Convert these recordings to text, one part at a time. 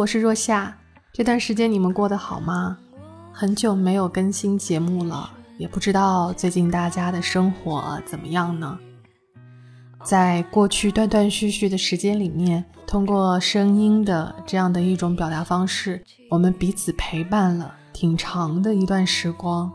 我是若夏。这段时间你们过得好吗？很久没有更新节目了，也不知道最近大家的生活怎么样呢？在过去断断续续的时间里面，通过声音的这样的一种表达方式，我们彼此陪伴了挺长的一段时光。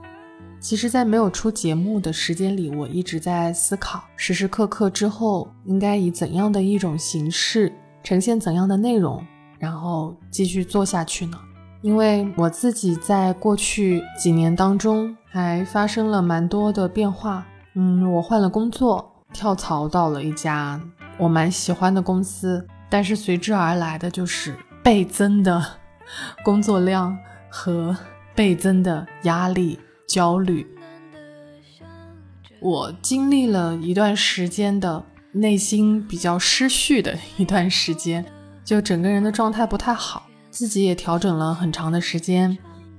其实，在没有出节目的时间里，我一直在思考，时时刻刻之后应该以怎样的一种形式呈现怎样的内容，然后继续做下去呢？因为我自己在过去几年当中还发生了蛮多的变化。嗯，我换了工作。跳槽到了一家我蛮喜欢的公司，但是随之而来的就是倍增的 工作量和倍增的压力、焦虑。我经历了一段时间的内心比较失序的一段时间，就整个人的状态不太好，自己也调整了很长的时间。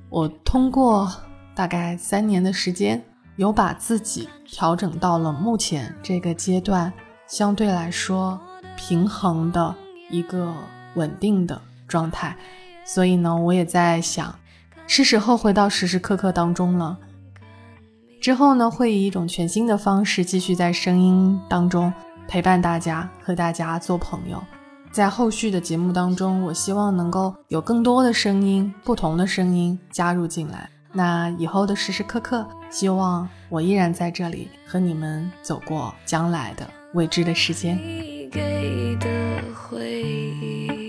我通过大概三年的时间。有把自己调整到了目前这个阶段相对来说平衡的一个稳定的状态，所以呢，我也在想，是时候回到时时刻刻当中了。之后呢，会以一种全新的方式继续在声音当中陪伴大家，和大家做朋友。在后续的节目当中，我希望能够有更多的声音，不同的声音加入进来。那以后的时时刻刻，希望我依然在这里和你们走过将来的未知的时间。猪猪先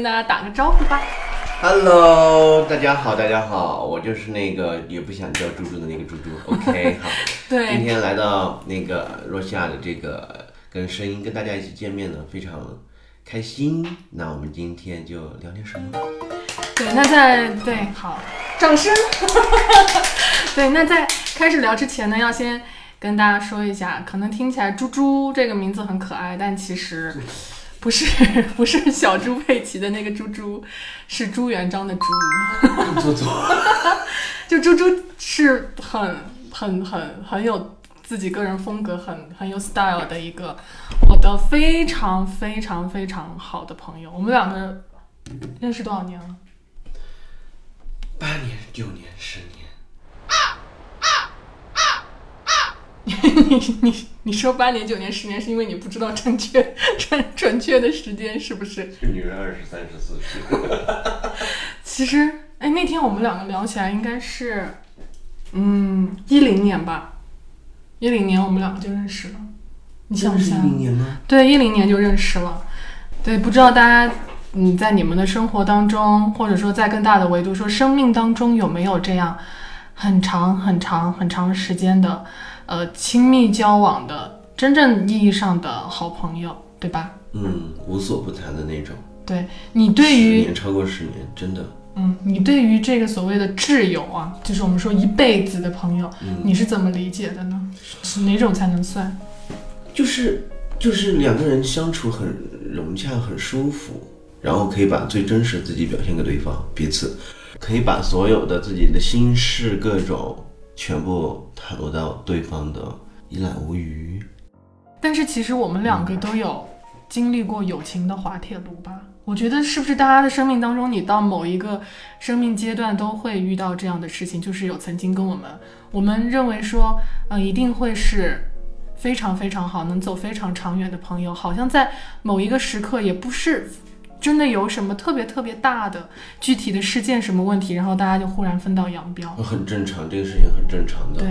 跟大家打个招呼吧。Hello，大家好，大家好，我就是那个也不想叫猪猪的那个猪猪。OK，好。对。今天来到那个若夏的这个跟声音跟大家一起见面呢，非常开心。那我们今天就聊点什么？对，那在对好，掌声。对，那在开始聊之前呢，要先跟大家说一下，可能听起来猪猪这个名字很可爱，但其实。不是不是小猪佩奇的那个猪猪，是朱元璋的猪。猪猪，就猪猪是很很很很有自己个人风格，很很有 style 的一个我的非常非常非常好的朋友。我们两个认识多少年了？八年、九年、十年。你你你说八年九年十年是因为你不知道正确准准确的时间是不是？女人二十三十四十。其实，哎，那天我们两个聊起来应该是，嗯，一零年吧，一零年我们两个就认识了。你想不想？一零年吗？对，一零年就认识了。对，不知道大家，嗯，在你们的生活当中，或者说在更大的维度说，生命当中有没有这样很长很长很长时间的？呃，亲密交往的真正意义上的好朋友，对吧？嗯，无所不谈的那种。对你对于十年超过十年，真的。嗯，你对于这个所谓的挚友啊，就是我们说一辈子的朋友，你是怎么理解的呢？是哪种才能算？就是就是两个人相处很融洽，很舒服，然后可以把最真实的自己表现给对方，彼此可以把所有的自己的心事各种。全部袒露到对方的一览无余，但是其实我们两个都有经历过友情的滑铁卢吧？我觉得是不是大家的生命当中，你到某一个生命阶段都会遇到这样的事情，就是有曾经跟我们，我们认为说，呃，一定会是非常非常好，能走非常长远的朋友，好像在某一个时刻也不是。真的有什么特别特别大的具体的事件什么问题，然后大家就忽然分道扬镳，很正常，这个事情很正常的。对，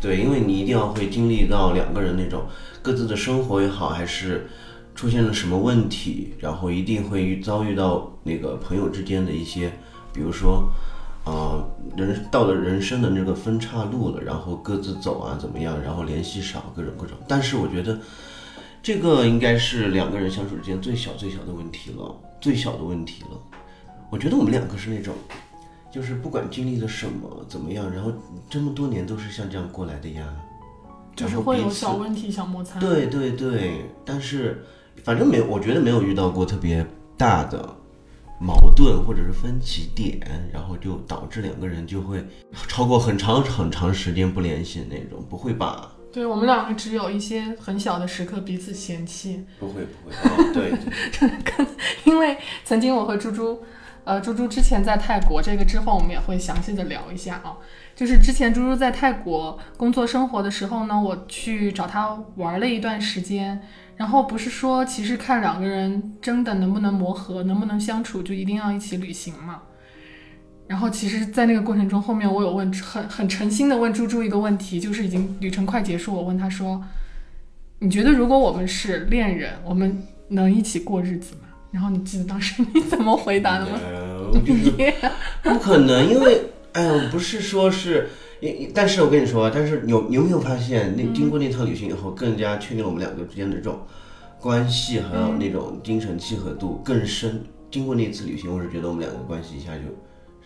对，因为你一定要会经历到两个人那种各自的生活也好，还是出现了什么问题，然后一定会遭遇到那个朋友之间的一些，比如说啊、人到了人生的那个分岔路了，然后各自走啊，怎么样，然后联系少，各种各种。但是我觉得这个应该是两个人相处之间最小最小的问题了，最小的问题了。我觉得我们两个是那种，就是不管经历了什么怎么样，然后这么多年都是像这样过来的呀。就是会有小问题、小摩擦。对对对，但是反正没有，我觉得没有遇到过特别大的矛盾或者是分歧点，然后就导致两个人就会超过很长很长时间不联系的那种，不会吧？对我们两个只有一些很小的时刻彼此嫌弃，不会不会，哦、对 对因为曾经我和猪猪，呃，猪猪之前在泰国，这个之后我们也会详细的聊一下啊。就是之前猪猪在泰国工作生活的时候呢，我去找他玩了一段时间，然后不是说其实看两个人真的能不能磨合，能不能相处，就一定要一起旅行嘛。然后其实，在那个过程中，后面我有问很很诚心的问猪猪一个问题，就是已经旅程快结束，我问他说：“你觉得如果我们是恋人，我们能一起过日子吗？”然后你记得当时你怎么回答的吗？不可能，因为哎呀，不是说是。因但是我跟你说，但是有你有没有发现，那经过那趟旅行以后，更加确定了我们两个之间的这种关系，还有那种精神契合度更深。经过那次旅行，我是觉得我们两个关系一下就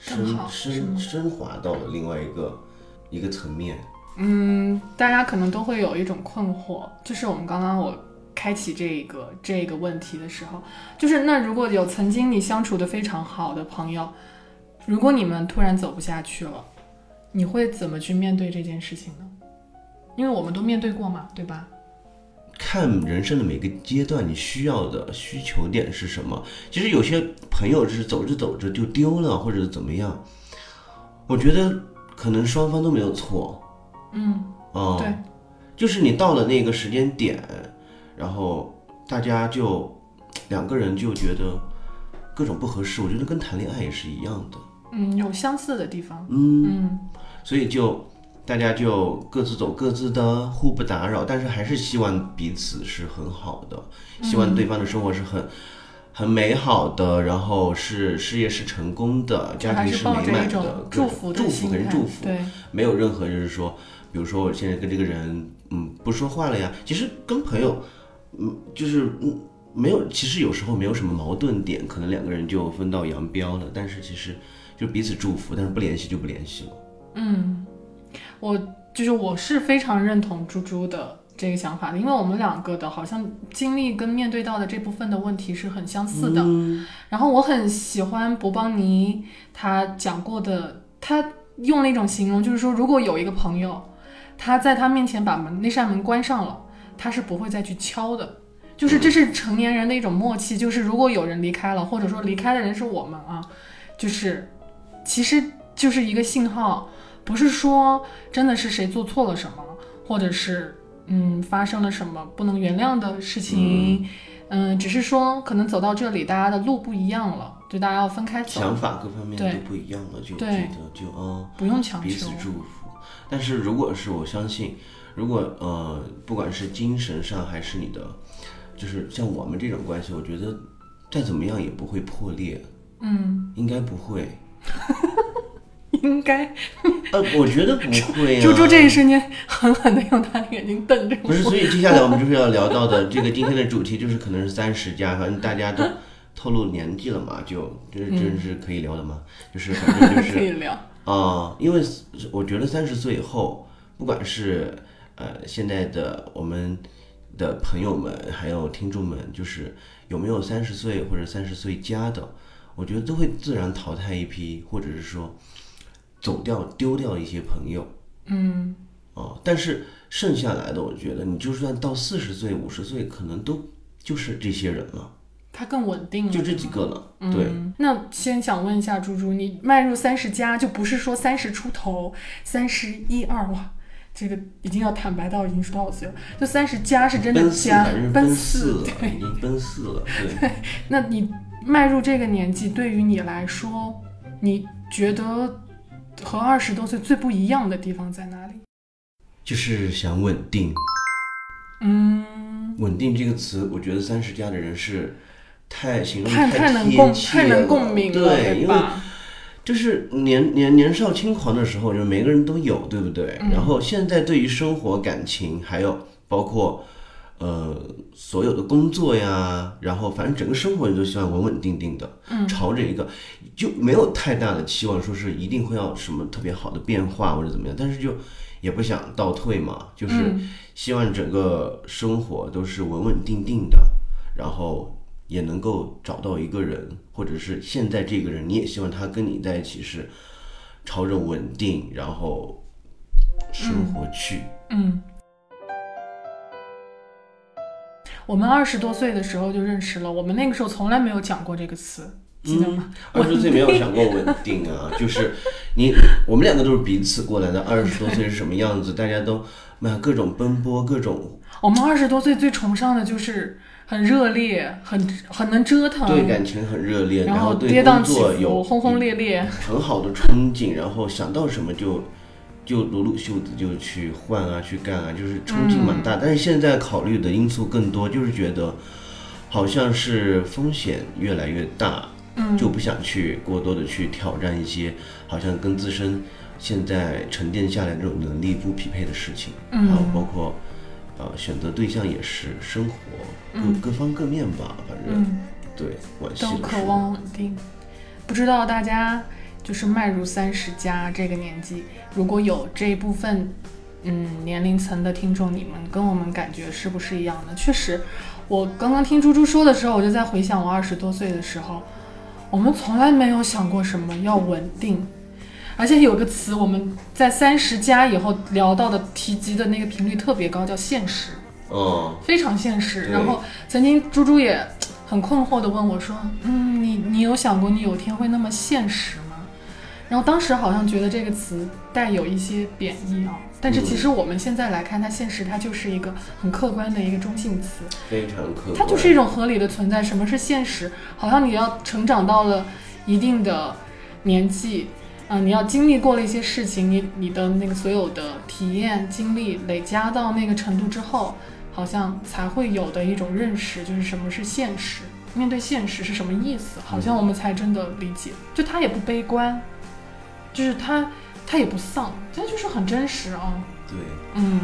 升升升华到了另外一个一个层面。嗯，大家可能都会有一种困惑，就是我们刚刚我开启这个这个问题的时候，就是那如果有曾经你相处的非常好的朋友，如果你们突然走不下去了，你会怎么去面对这件事情呢？因为我们都面对过嘛，对吧？看人生的每个阶段，你需要的需求点是什么？其实有些朋友是走着走着就丢了，或者怎么样。我觉得可能双方都没有错，嗯，哦、对，就是你到了那个时间点，然后大家就两个人就觉得各种不合适。我觉得跟谈恋爱也是一样的，嗯，有相似的地方，嗯，嗯所以就大家就各自走各自的，互不打扰，但是还是希望彼此是很好的，希望对方的生活是很。很美好的，然后是事业是成功的，家庭是美满的，祝福祝福，跟祝福，对，没有任何就是说，比如说我现在跟这个人，嗯，不说话了呀。其实跟朋友，嗯，就是嗯，没有，其实有时候没有什么矛盾点，可能两个人就分道扬镳了。但是其实就彼此祝福，但是不联系就不联系了。嗯，我就是我是非常认同猪猪的这个想法的，因为我们两个的好像经历跟面对到的这部分的问题是很相似的。嗯然后我很喜欢博邦尼他讲过的，他用了一种形容，就是说，如果有一个朋友，他在他面前把门那扇门关上了，他是不会再去敲的。就是这是成年人的一种默契，就是如果有人离开了，或者说离开的人是我们啊，就是其实就是一个信号，不是说真的是谁做错了什么，或者是嗯发生了什么不能原谅的事情，嗯只是说可能走到这里，大家的路不一样了，就大家要分开走，想法各方面都不一样了，就觉对得就嗯。不用强彼此。祝福。但是如果是我相信，如果呃，不管是精神上还是你的，就是像我们这种关系，我觉得再怎么样也不会破裂，嗯，应该不会。应该。呃，我觉得不会啊。猪猪这一瞬间狠狠的用他的眼睛瞪着我。不是，所以接下来我们就是要聊到的 这个今天的主题就是可能是三十加，反正大家都透露年纪了嘛，就就是真是可以聊的嘛，就是反正就是 可以聊。啊、因为我觉得三十岁以后，不管是呃现在的我们的朋友们，还有听众们，就是有没有三十岁或者三十岁加的，我觉得都会自然淘汰一批，或者是说走掉、丢掉一些朋友。嗯，哦，但是剩下来的，我觉得你就算到四十岁、五十岁，可能都就是这些人了，他更稳定了。就这几个了。对，嗯，那先想问一下猪猪，你迈入三十加，就不是说三十出头、三十一二哇，这个已经要坦白到已经是多少岁了？就三十加是真的，加奔奔四四了，对。已经奔四了。对，那你迈入这个年纪，对于你来说，你觉得和二十多岁最不一样的地方在哪里？就是想稳定。嗯，稳定这个词，我觉得三十加的人是太形容太能共太能共鸣了，对，因为吧？就是年年年少轻狂的时候，就每个人都有，对不对？然后现在对于生活、感情，还有包括呃所有的工作呀，然后反正整个生活你都希望稳稳定定的，嗯，朝着一个就没有太大的期望，说是一定会要什么特别好的变化或者怎么样，但是就也不想倒退嘛，就是希望整个生活都是稳稳定定的，然后。也能够找到一个人，或者是现在这个人，你也希望他跟你在一起是朝着稳定，然后生活去。嗯，我们二十多岁的时候就认识了，我们那个时候从来没有讲过这个词，记得吗？二十多岁没有想过稳定啊，就是你我们两个都是彼此过来的。二十多岁是什么样子？大家都那各种奔波，各种。我们二十多岁最崇尚的就是。很热烈，很很能折腾，对感情很热烈，然后对工作有轰轰烈烈，很好的憧憬，然后想到什么就就撸撸袖子就去换啊，去干啊，就是冲劲蛮大。但是现在考虑的因素更多，就是觉得好像是风险越来越大，嗯，就不想去过多的去挑战一些好像跟自身现在沉淀下来这种能力不匹配的事情，嗯，还有包括。呃，选择对象也是生活各各方各面吧，反正对，都渴望稳定。不知道大家就是迈入三十加这个年纪，如果有这一部分嗯年龄层的听众，你们跟我们感觉是不是一样的？确实，我刚刚听猪猪说的时候，我就在回想我二十多岁的时候，我们从来没有想过什么要稳定。而且有个词，我们在三十加以后聊到的、提及的那个频率特别高，叫现实。哦，非常现实。然后曾经猪猪也很困惑的问我说：“嗯，你你有想过你有天会那么现实吗？”然后当时好像觉得这个词带有一些贬义啊。但是其实我们现在来看，它现实它就是一个很客观的一个中性词，非常客观。它就是一种合理的存在。什么是现实？好像你要成长到了一定的年纪。啊，你要经历过了一些事情，你你的那个所有的体验经历累加到那个程度之后，好像才会有的一种认识，就是什么是现实，面对现实是什么意思，好像我们才真的理解。就他也不悲观，就是他他也不丧，他就是很真实啊。对，嗯。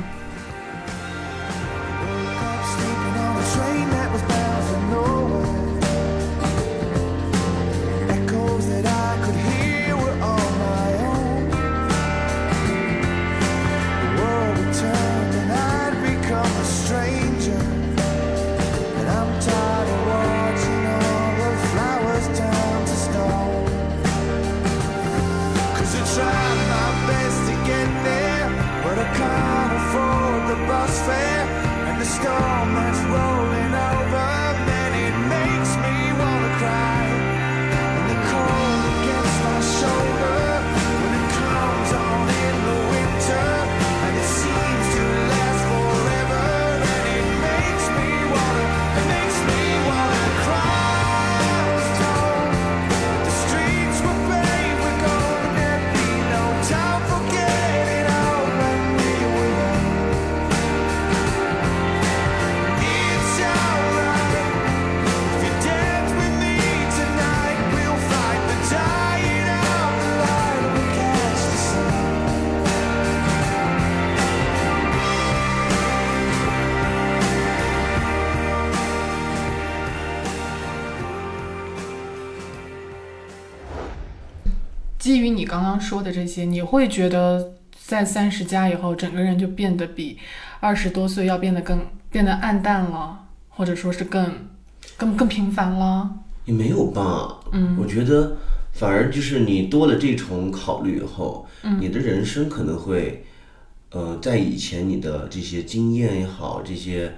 说的这些，你会觉得在三十加以后，整个人就变得比二十多岁要变得更变得暗淡了，或者说是更更更平凡了？也没有吧，嗯，我觉得反而就是你多了这重考虑以后，嗯，你的人生可能会，呃，在以前你的这些经验也好，这些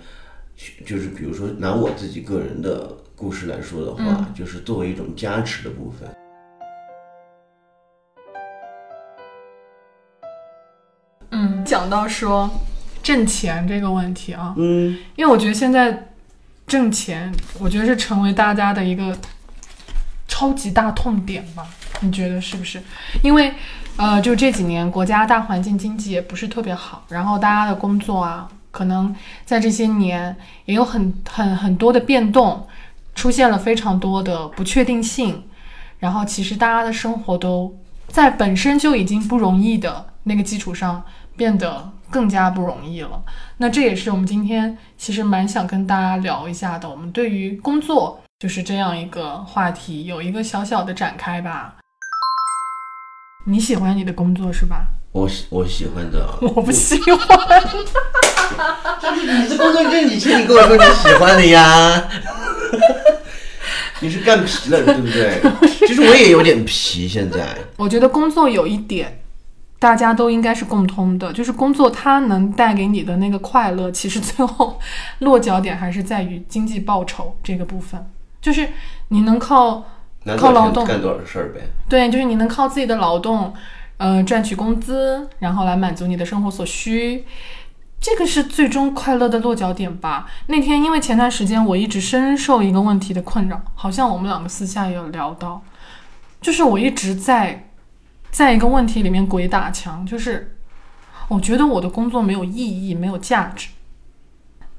就是比如说拿我自己个人的故事来说的话，就是作为一种加持的部分。讲到说挣钱这个问题啊，嗯，因为我觉得现在挣钱，我觉得是成为大家的一个超级大痛点吧？你觉得是不是？因为呃，就这几年国家大环境经济也不是特别好，然后大家的工作啊，可能在这些年也有很很很多的变动，出现了非常多的不确定性。然后其实大家的生活都在本身就已经不容易的那个基础上变得更加不容易了。那这也是我们今天其实蛮想跟大家聊一下的，我们对于工作就是这样一个话题有一个小小的展开吧。你喜欢你的工作是吧？我喜我喜欢的，我不喜欢。你这工作就是以前你跟我说你喜欢的呀，你是干皮了对不对？其实我也有点皮，现在我觉得工作有一点，大家都应该是共通的，就是工作它能带给你的那个快乐，其实最后落脚点还是在于经济报酬这个部分，就是你能靠靠劳动干多少事儿呗。对，就是你能靠自己的劳动，呃，赚取工资，然后来满足你的生活所需，这个是最终快乐的落脚点吧。那天因为前段时间我一直深受一个问题的困扰，好像我们两个私下也有聊到，就是我一直在在一个问题里面鬼打墙，就是我觉得我的工作没有意义，没有价值。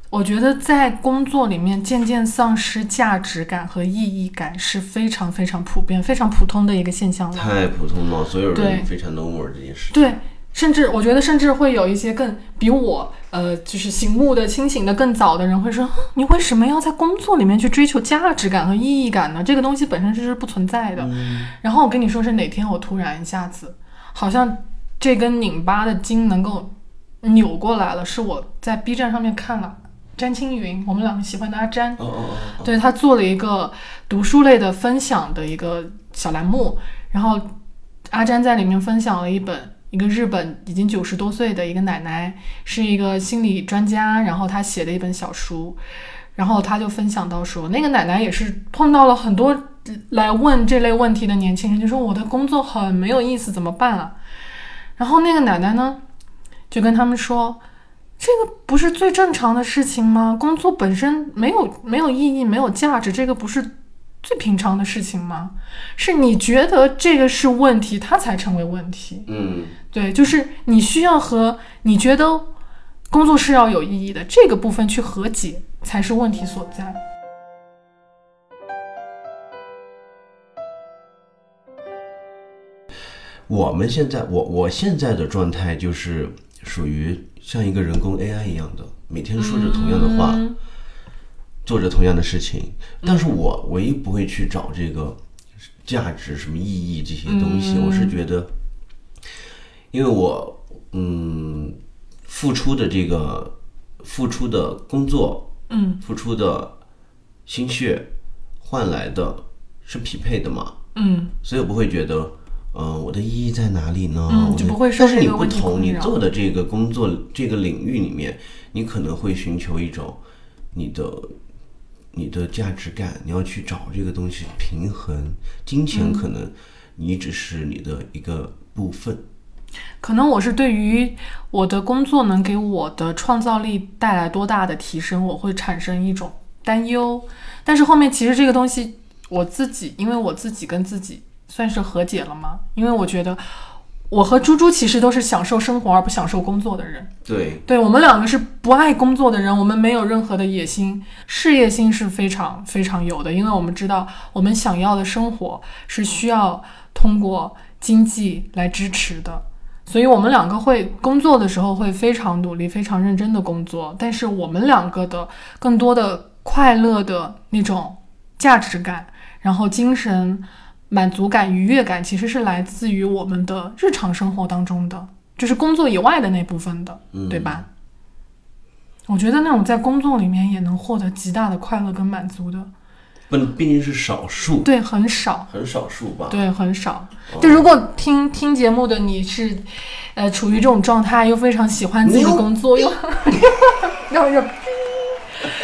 我觉得在工作里面渐渐丧失价值感和意义感是非常非常普遍、非常普通的一个现象了。太普通了，所有对人非常 normal 这件事情。对，甚至我觉得，甚至会有一些更比我呃，就是醒目的、清醒的更早的人会说：“你为什么要在工作里面去追求价值感和意义感呢？这个东西本身就是不存在的。然后我跟你说，是哪天我突然一下子，好像这根拧巴的筋能够扭过来了，是我在 B 站上面看了詹青云，我们两个喜欢的阿詹，哦哦哦，对他做了一个读书类的分享的一个小栏目，然后阿詹在里面分享了一本一个日本已经九十多岁的一个奶奶，是一个心理专家，然后她写的一本小书，然后他就分享到说，那个奶奶也是碰到了很多来问这类问题的年轻人，就说我的工作很没有意思，怎么办啊？然后那个奶奶呢，就跟他们说。这个不是最正常的事情吗？工作本身没有没有意义，没有价值，这个不是最平常的事情吗？是你觉得这个是问题，它才成为问题。嗯，对，就是你需要和你觉得工作是要有意义的这个部分去和解，才是问题所在。我们现在我我现在的状态就是属于像一个人工 AI 一样的，每天说着同样的话，嗯做着同样的事情，但是我唯一不会去找这个价值、什么意义这些东西。嗯我是觉得，因为我嗯付出的这个付出的工作，嗯付出的心血换来的是匹配的嘛，嗯所以我不会觉得。嗯，我的意义在哪里呢？就不会受但是你不同，你做的这个工作这个领域里面，你可能会寻求一种你的你的价值感，你要去找这个东西平衡。金钱可能你只是你的一个部分。可能我是对于我的工作能给我的创造力带来多大的提升，我会产生一种担忧。但是后面其实这个东西，我自己因为我自己跟自己算是和解了嘛，因为我觉得我和猪猪其实都是享受生活而不享受工作的人。对，对我们两个是不爱工作的人，我们没有任何的野心，事业心是非常非常有的，因为我们知道我们想要的生活是需要通过经济来支持的，所以我们两个会工作的时候会非常努力、非常认真的工作，但是我们两个的更多的快乐的那种价值感，然后精神满足感、愉悦感，其实是来自于我们的日常生活当中的。就是工作以外的那部分的，对吧？我觉得那种在工作里面也能获得极大的快乐跟满足的，不，毕竟是少数，对，很少，很少数吧。对，很少。就如果听听节目的你是，呃，处于这种状态，又非常喜欢自己的工作，又然后 又，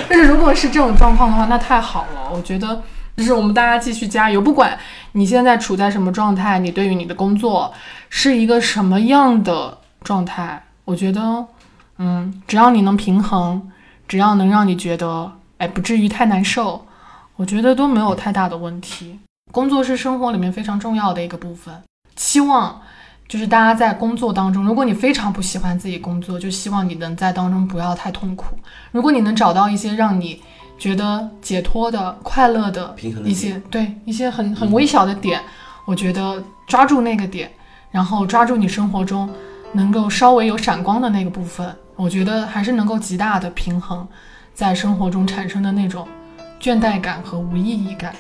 但是如果是这种状况的话，那太好了。我觉得就是我们大家继续加油，不管你现在处在什么状态，你对于你的工作是一个什么样的状态，我觉得，嗯，只要你能平衡，只要能让你觉得，哎，不至于太难受，我觉得都没有太大的问题。工作是生活里面非常重要的一个部分，期望就是大家在工作当中，如果你非常不喜欢自己工作，就希望你能在当中不要太痛苦。如果你能找到一些让你觉得解脱的、快乐的平衡的一些，对一些很很微小的点，我觉得抓住那个点，然后抓住你生活中能够稍微有闪光的那个部分，我觉得还是能够极大的平衡在生活中产生的那种倦怠感和无意义感。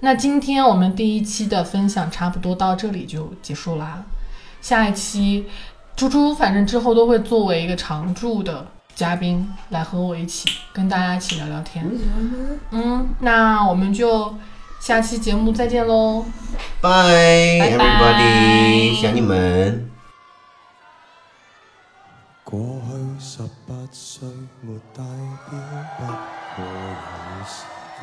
那今天我们第一期的分享差不多到这里就结束啦。下一期，猪猪反正之后都会作为一个常驻的嘉宾来和我一起跟大家一起聊聊天。嗯，那我们就下期节目再见喽。Bye 拜拜 everybody，想你们。過去十八歲沒帶錶，不過有時間。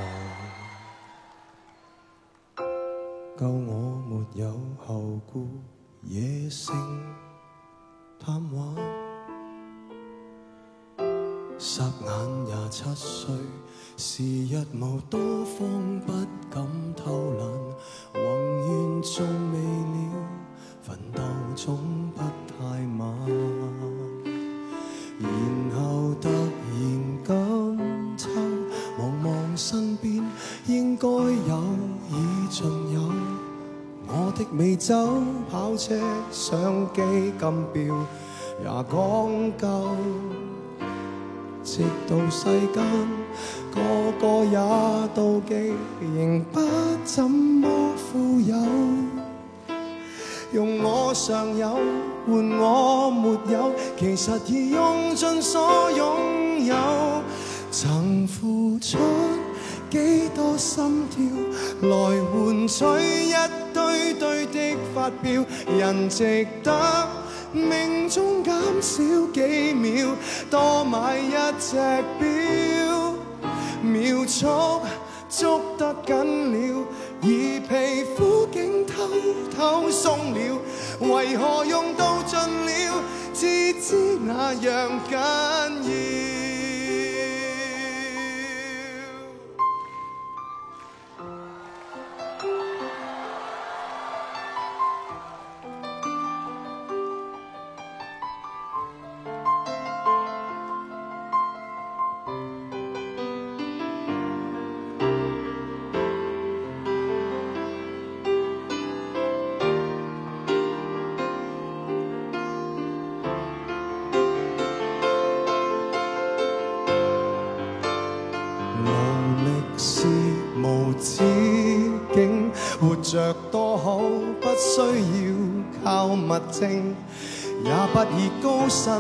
夠我沒有後顧，野性貪玩。霎眼廿七歲，時日無多方，不敢偷懒。宏願仲未了，奮鬥總不太晚。然後突然今秋，望望身邊應該有已尽有，我的美酒、跑車、相機、金表也講究，直到世間個個也妒忌，仍不怎麼富有。用我尚有換我沒有，其實已用盡所擁有。曾付出幾多心跳，來換取一堆堆的发票，人值得命中减少几秒，多买一只表，秒速捉得紧了，而皮肤竟偷偷松了，为何用到尽了，至知那样紧要。無力是無止境，活着多好，不需要靠物證，也不以高薪、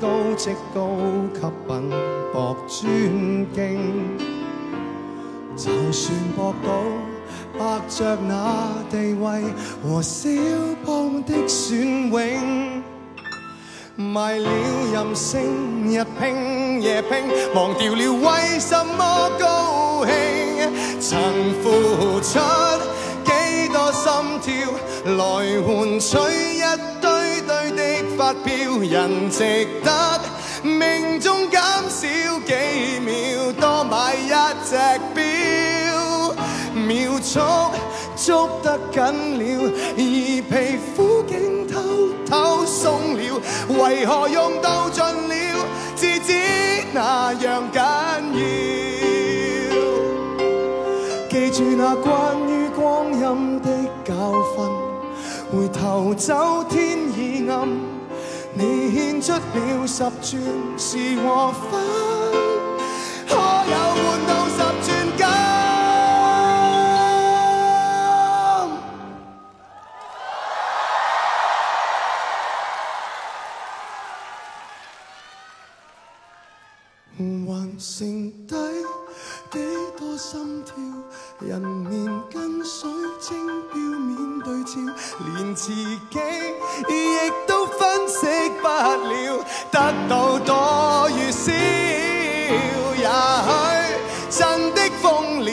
高職、高級品博尊敬。就算博到伯爵那地位和小邦的雋永。卖了任性，日拼夜拼，忘掉了为什么高兴。曾付出几多心跳，来换取一堆堆的发票，人值得命中减少几秒，多买一只表，秒速捉得紧了，而皮肤，为何用到尽了，至知那样紧要。记住那关于光阴的教训，回头走天已暗，你献出了十轉是和分，得到多与少，也许真的疯了，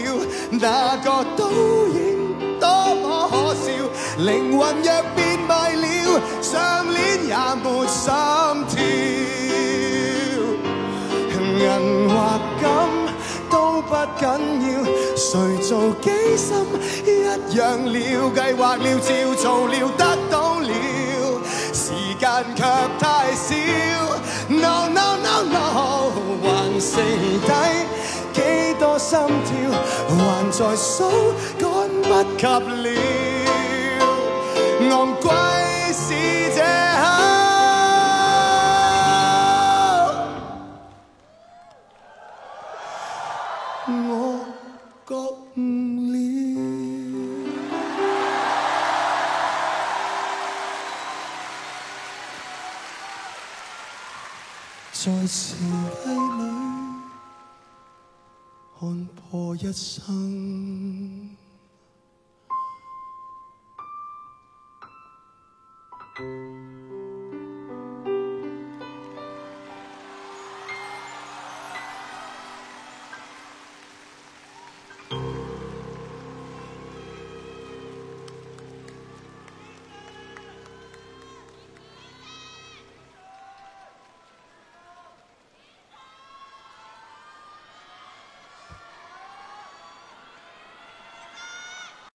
那个倒影多么可笑，灵魂若变卖了，上链也没心跳。银或金都不紧要，谁做机心一样了，计划了，照做了，得到了，間卻太少。No no no no，還剩低幾多心跳，還在數，趕不及了。昂貴是這刻。我覺在時計裏看破一生。